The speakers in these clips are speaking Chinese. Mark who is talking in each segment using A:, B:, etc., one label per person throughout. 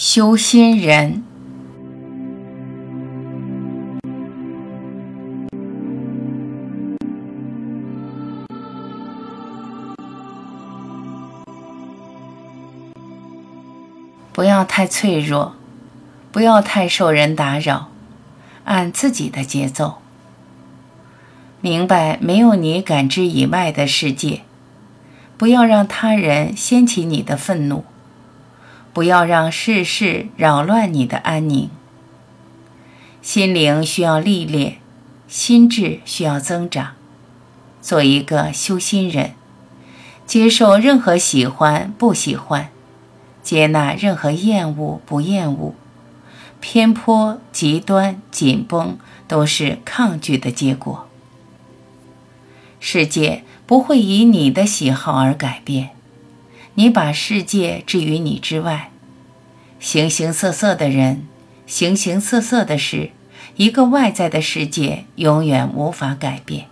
A: 修心人，不要太脆弱，不要太受人打扰，按自己的节奏。明白没有你感知以外的世界，不要让他人掀起你的愤怒。不要让世事扰乱你的安宁。心灵需要历练，心智需要增长。做一个修心人，接受任何喜欢不喜欢，接纳任何厌恶不厌恶。偏颇、极端、紧绷都是抗拒的结果。世界不会以你的喜好而改变。你把世界置于你之外，形形色色的人，形形色色的事，一个外在的世界永远无法改变。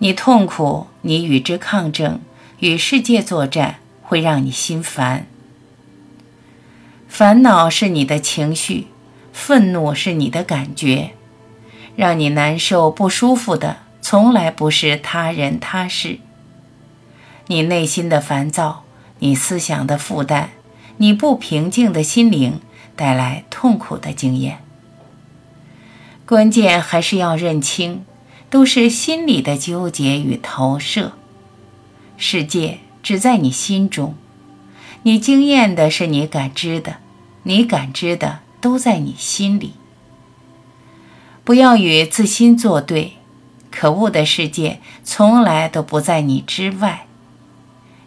A: 你痛苦，你与之抗争，与世界作战，会让你心烦。烦恼是你的情绪，愤怒是你的感觉，让你难受不舒服的，从来不是他人他事。你内心的烦躁，你思想的负担，你不平静的心灵，带来痛苦的经验。关键还是要认清，都是心理的纠结与投射。世界只在你心中，你经验的是你感知的，你感知的都在你心里。不要与自心作对，可恶的世界从来都不在你之外。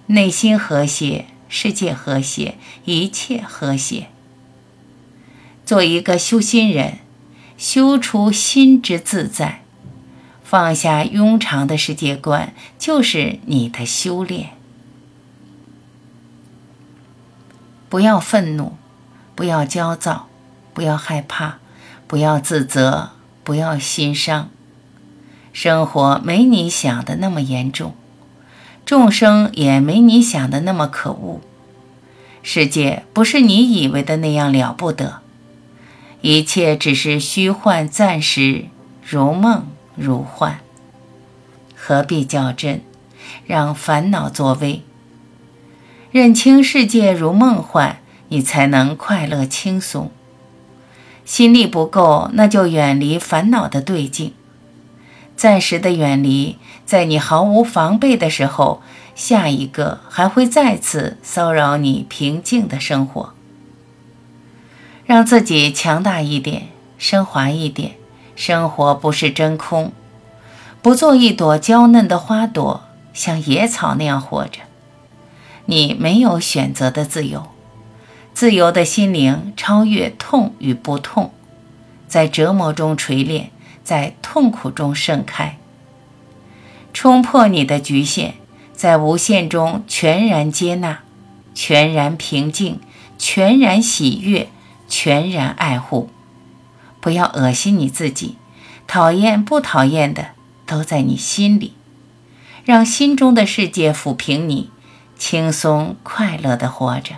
A: 内心和谐，世界和谐，一切和谐。做一个修心人，修出心之自在，放下庸常的世界观，就是你的修炼。不要愤怒，不要焦躁，不要害怕，不要自责，不要心伤。生活没你想的那么严重。众生也没你想的那么可恶，世界不是你以为的那样了不得，一切只是虚幻暂时，如梦如幻，何必较真，让烦恼作威？认清世界如梦幻，你才能快乐轻松。心力不够，那就远离烦恼的对境。暂时的远离，在你毫无防备的时候，下一个还会再次骚扰你平静的生活。让自己强大一点，升华一点。生活不是真空，不做一朵娇嫩的花朵，像野草那样活着。你没有选择的自由，自由的心灵超越痛与不痛，在折磨中锤炼。在痛苦中盛开，冲破你的局限，在无限中全然接纳，全然平静，全然喜悦，全然爱护。不要恶心你自己，讨厌不讨厌的都在你心里，让心中的世界抚平你，轻松快乐的活着。